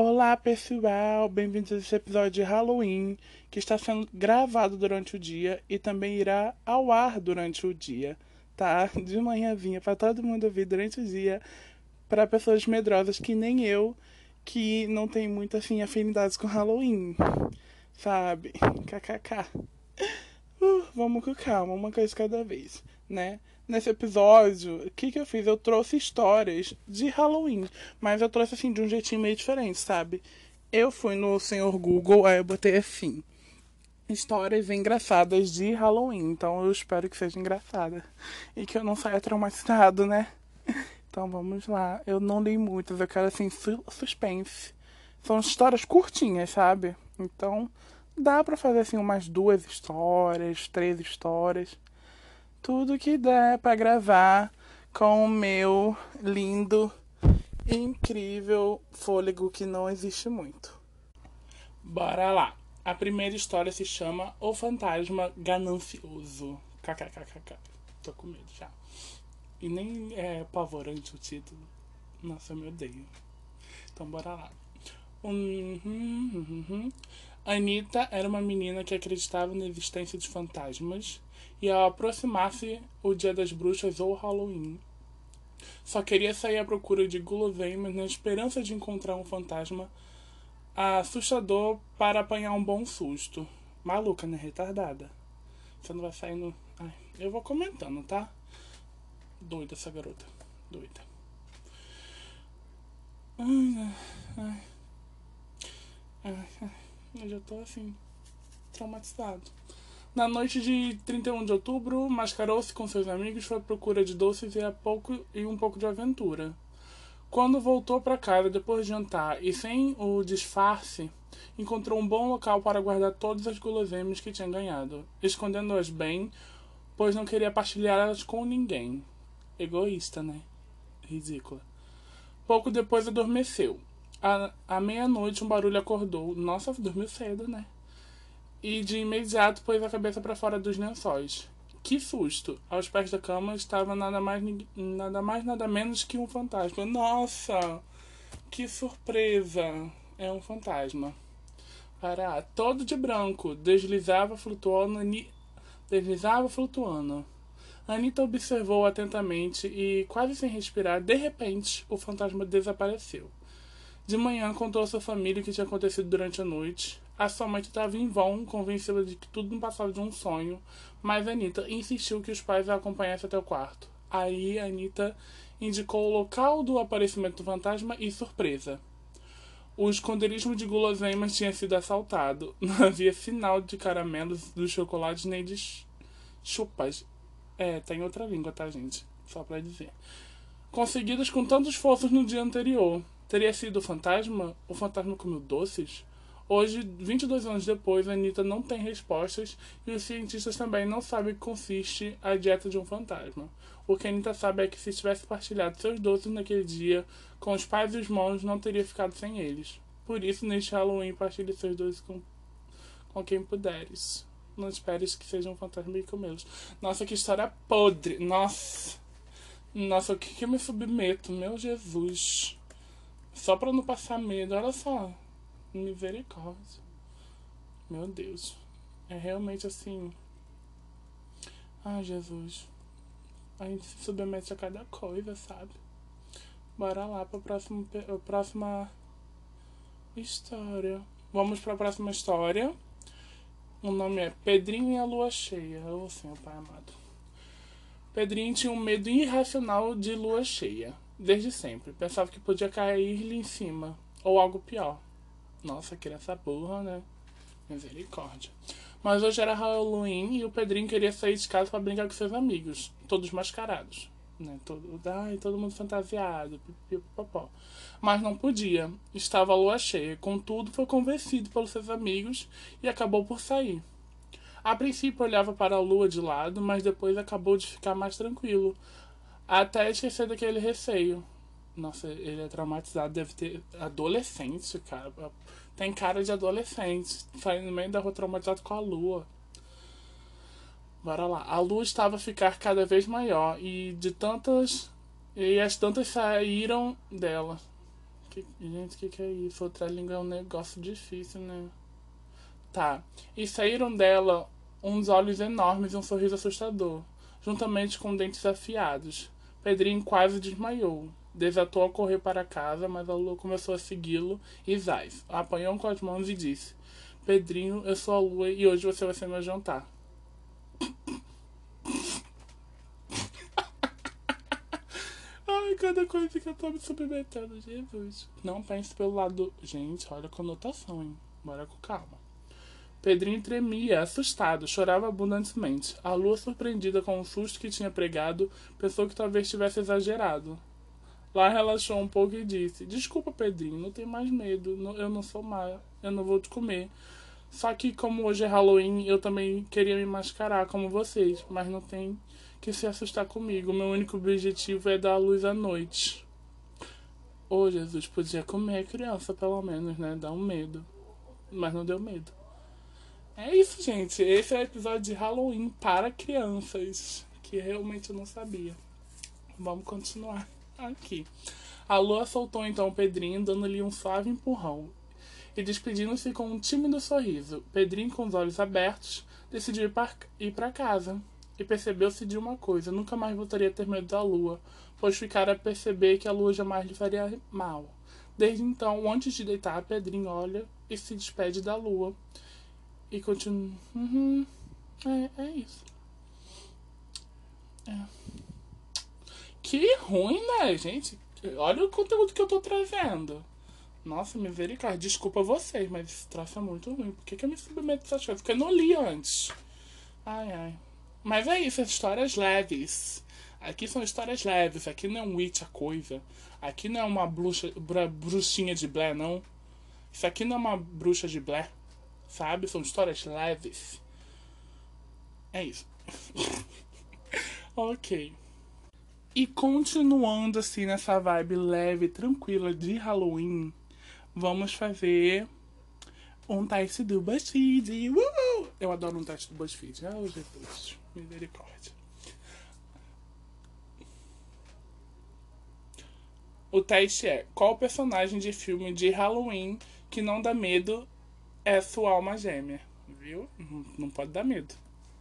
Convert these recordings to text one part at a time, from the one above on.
Olá pessoal, bem-vindos a esse episódio de Halloween que está sendo gravado durante o dia e também irá ao ar durante o dia, tá? De manhãzinha para todo mundo ouvir durante o dia, para pessoas medrosas que nem eu, que não tem muito assim afinidades com Halloween, sabe? KKK. Uh, vamos com calma, uma coisa cada vez, né? Nesse episódio, o que, que eu fiz? Eu trouxe histórias de Halloween, mas eu trouxe assim de um jeitinho meio diferente, sabe? Eu fui no senhor Google, aí eu botei assim: histórias engraçadas de Halloween. Então eu espero que seja engraçada e que eu não saia traumatizado, né? Então vamos lá. Eu não li muitas, eu quero assim suspense. São histórias curtinhas, sabe? Então dá para fazer assim umas duas histórias, três histórias tudo que der para gravar com o meu lindo incrível fôlego que não existe muito. Bora lá. A primeira história se chama O Fantasma Ganancioso. KKKKK. Tô com medo já. E nem é apavorante o título. Nossa, eu me odeio. Então bora lá. Uhum, uhum, uhum. Anitta era uma menina que acreditava na existência de fantasmas e ao aproximar-se o Dia das Bruxas ou Halloween, só queria sair à procura de guloseimas na esperança de encontrar um fantasma assustador para apanhar um bom susto. Maluca, né? Retardada. Você não vai sair no. Ai, eu vou comentando, tá? Doida essa garota. Doida. Ai, ai. Ai, ai. Eu já tô assim. Traumatizado. Na noite de 31 de outubro, mascarou-se com seus amigos foi à procura de doces e, a pouco, e um pouco de aventura. Quando voltou para casa depois de jantar e sem o disfarce, encontrou um bom local para guardar todas as guloseimas que tinha ganhado, escondendo-as bem, pois não queria partilhá-las com ninguém. Egoísta, né? Ridícula. Pouco depois adormeceu. À, à meia-noite um barulho acordou. Nossa, dormiu cedo, né? e de imediato pôs a cabeça para fora dos lençóis. Que susto! Aos pés da cama estava nada mais nada mais nada menos que um fantasma. Nossa! Que surpresa! É um fantasma. Pará, todo de branco, deslizava flutuando, deslizava flutuando. Anitta observou atentamente e, quase sem respirar, de repente, o fantasma desapareceu. De manhã contou à sua família o que tinha acontecido durante a noite. A sua mãe estava em vão, convencida de que tudo não passava de um sonho, mas Anitta insistiu que os pais a acompanhassem até o quarto. Aí Anitta indicou o local do aparecimento do fantasma e surpresa. O esconderijo de guloseimas tinha sido assaltado. Não havia sinal de caramelos, dos chocolates nem de chupas. É, tem outra língua, tá, gente? Só pra dizer. Conseguidos com tantos esforços no dia anterior. Teria sido o fantasma? O fantasma comeu doces? Hoje, 22 anos depois, a Anitta não tem respostas e os cientistas também não sabem que consiste a dieta de um fantasma. O que a Anitta sabe é que se tivesse partilhado seus doces naquele dia com os pais e os irmãos, não teria ficado sem eles. Por isso, neste Halloween, partilhe seus doces com, com quem puderes. Não esperes que seja um fantasma e comê-los. Nossa, que história podre! Nossa! Nossa, o que, que eu me submeto? Meu Jesus! Só pra não passar medo, olha só. Misericórdia. Meu Deus. É realmente assim. Ai, Jesus. A gente se submete a cada coisa, sabe? Bora lá pra próxima, próxima história. Vamos pra próxima história. O nome é Pedrinho e a Lua Cheia. Ô Senhor Pai amado. Pedrinho tinha um medo irracional de lua cheia. Desde sempre. Pensava que podia cair-lhe em cima. Ou algo pior. Nossa, criança burra, né? Misericórdia. Mas hoje era Halloween e o Pedrinho queria sair de casa para brincar com seus amigos, todos mascarados. Né? Todo, ai, todo mundo fantasiado, pipipopó. Mas não podia. Estava a lua cheia. Contudo, foi convencido pelos seus amigos e acabou por sair. A princípio olhava para a lua de lado, mas depois acabou de ficar mais tranquilo, até esquecer daquele receio. Nossa, ele é traumatizado, deve ter. Adolescente, cara. Tem cara de adolescente. Saindo no meio da rua traumatizado com a lua. Bora lá. A lua estava a ficar cada vez maior e de tantas. E as tantas saíram dela. Que, gente, o que, que é isso? Outra língua é um negócio difícil, né? Tá. E saíram dela uns olhos enormes e um sorriso assustador, juntamente com dentes afiados. Pedrinho quase desmaiou. Desatou a correr para casa, mas a lua começou a segui-lo e Zaz apanhou com as mãos e disse: Pedrinho, eu sou a lua e hoje você vai ser meu jantar. Ai, cada coisa que eu tô me submetendo, Jesus. Não pense pelo lado. Gente, olha a conotação, hein? Bora com calma. Pedrinho tremia, assustado, chorava abundantemente. A lua, surpreendida com o susto que tinha pregado, pensou que talvez tivesse exagerado. Lá relaxou um pouco e disse: Desculpa, Pedrinho, não tem mais medo. Eu não sou má, eu não vou te comer. Só que, como hoje é Halloween, eu também queria me mascarar como vocês, mas não tem que se assustar comigo. Meu único objetivo é dar luz à noite. Ô, oh, Jesus, podia comer a criança, pelo menos, né? Dá um medo. Mas não deu medo. É isso, gente. Esse é o episódio de Halloween para crianças. Que realmente eu não sabia. Vamos continuar aqui. A lua soltou então o Pedrinho, dando-lhe um suave empurrão. E despedindo-se com um tímido sorriso. Pedrinho, com os olhos abertos, decidiu ir para casa e percebeu-se de uma coisa: nunca mais voltaria a ter medo da lua, pois ficara a perceber que a lua jamais lhe faria mal. Desde então, antes de deitar, Pedrinho olha e se despede da lua. E continua. Uhum. É, é isso. É. Que ruim, né, gente? Olha o conteúdo que eu tô trazendo. Nossa, misericórdia. Desculpa vocês, mas esse troço é muito ruim. Por que, que eu me submeto a essas coisas? Porque eu não li antes. Ai, ai. Mas é isso, histórias leves. Aqui são histórias leves, aqui não é um Witch a coisa. Aqui não é uma bruxa, bruxinha de Blair, não. Isso aqui não é uma bruxa de Blair, sabe? São histórias leves. É isso. ok. E continuando assim nessa vibe leve, tranquila de Halloween, vamos fazer um teste do BuzzFeed. Uh! Eu adoro um teste do BuzzFeed. Oh, Jesus. Misericórdia. O teste é: qual personagem de filme de Halloween que não dá medo é sua alma gêmea? Viu? Não pode dar medo.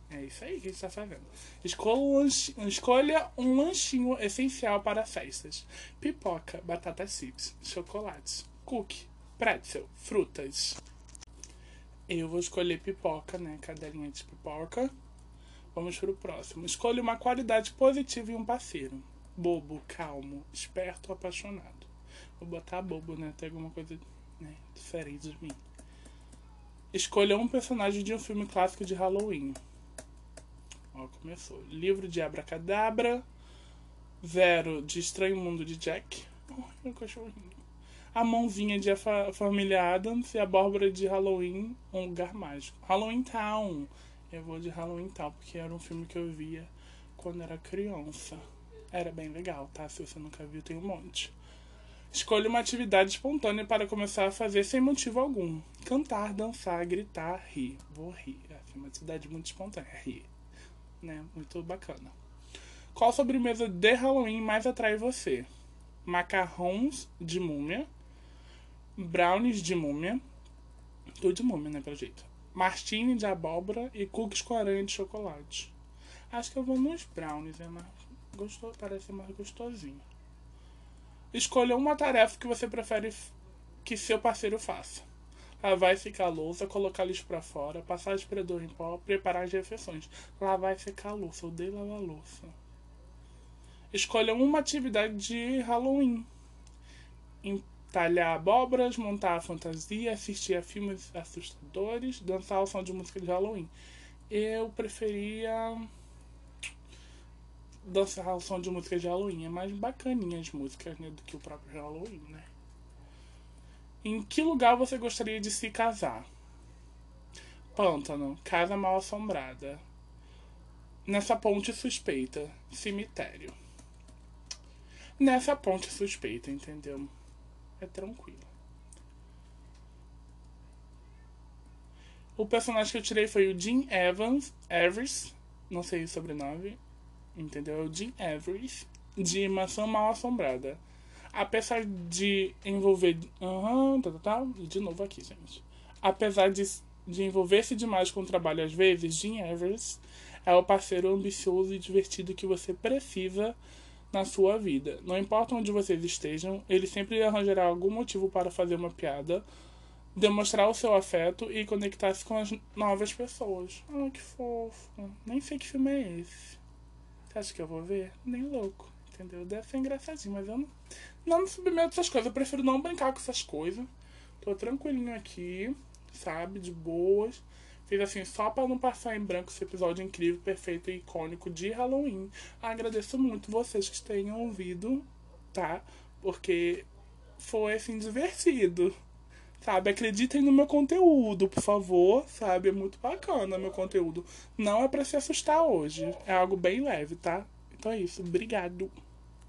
É isso aí que a gente está fazendo. Escolha um, lanchinho, escolha um lanchinho essencial para festas: pipoca, batata chips, chocolates, cookie, pretzel, frutas. Eu vou escolher pipoca, né? Cadelinha de pipoca. Vamos para o próximo. Escolha uma qualidade positiva em um parceiro: bobo, calmo, esperto, apaixonado. Vou botar bobo, né? Tem alguma coisa né, diferente de mim. Escolha um personagem de um filme clássico de Halloween. Ó, começou. Livro de Abracadabra. Zero de Estranho Mundo de Jack. Oh, meu cachorrinho. A Mãozinha de A Família Adams e a Bárbara de Halloween, Um Lugar Mágico. Halloween Town. Eu vou de Halloween Town, porque era um filme que eu via quando era criança. Era bem legal, tá? Se você nunca viu, tem um monte. Escolha uma atividade espontânea para começar a fazer sem motivo algum. Cantar, dançar, gritar, rir. Vou rir. É uma atividade muito espontânea. Rir. Né? Muito bacana. Qual sobremesa de Halloween mais atrai você? Macarrons de múmia, brownies de múmia, tudo de múmia, né, pelo jeito. Martini de abóbora e cookies com aranha de chocolate. Acho que eu vou nos brownies, é mais gostoso, parece mais gostosinho. Escolha uma tarefa que você prefere que seu parceiro faça. Lavar e secar a louça, colocar lixo para fora, passar aspirador em pó, preparar as refeições. Lavar e secar a louça, eu odeio lavar a louça. Escolha uma atividade de Halloween talhar abóboras, montar a fantasia, assistir a filmes assustadores, dançar ao som de música de Halloween. Eu preferia dançar ao som de música de Halloween. É mais bacaninha as músicas né, do que o próprio Halloween, né? Em que lugar você gostaria de se casar? Pântano, casa mal assombrada. Nessa ponte suspeita, cemitério. Nessa ponte suspeita, entendeu? é tranquilo. O personagem que eu tirei foi o Jim Evans, Evers, não sei o sobrenome, entendeu? Jim Evers, de Maçã Mal Assombrada. Apesar de envolver. Uhum, tá, tá, tá. De novo aqui, gente. Apesar de, de envolver-se demais com o trabalho às vezes, Jim Evers é o parceiro ambicioso e divertido que você precisa na sua vida. Não importa onde vocês estejam, ele sempre arranjará algum motivo para fazer uma piada, demonstrar o seu afeto e conectar-se com as novas pessoas. Ah, que fofo. Nem sei que filme é esse. Você acha que eu vou ver? Nem louco. Entendeu? Deve ser engraçadinho, mas eu não, não me submeto a essas coisas. Eu prefiro não brincar com essas coisas. Tô tranquilinho aqui, sabe? De boas. Fiz assim só para não passar em branco esse episódio incrível, perfeito e icônico de Halloween. Agradeço muito vocês que tenham ouvido, tá? Porque foi assim divertido. Sabe, acreditem no meu conteúdo, por favor, sabe? É muito bacana meu conteúdo. Não é para se assustar hoje, é algo bem leve, tá? Então é isso, obrigado.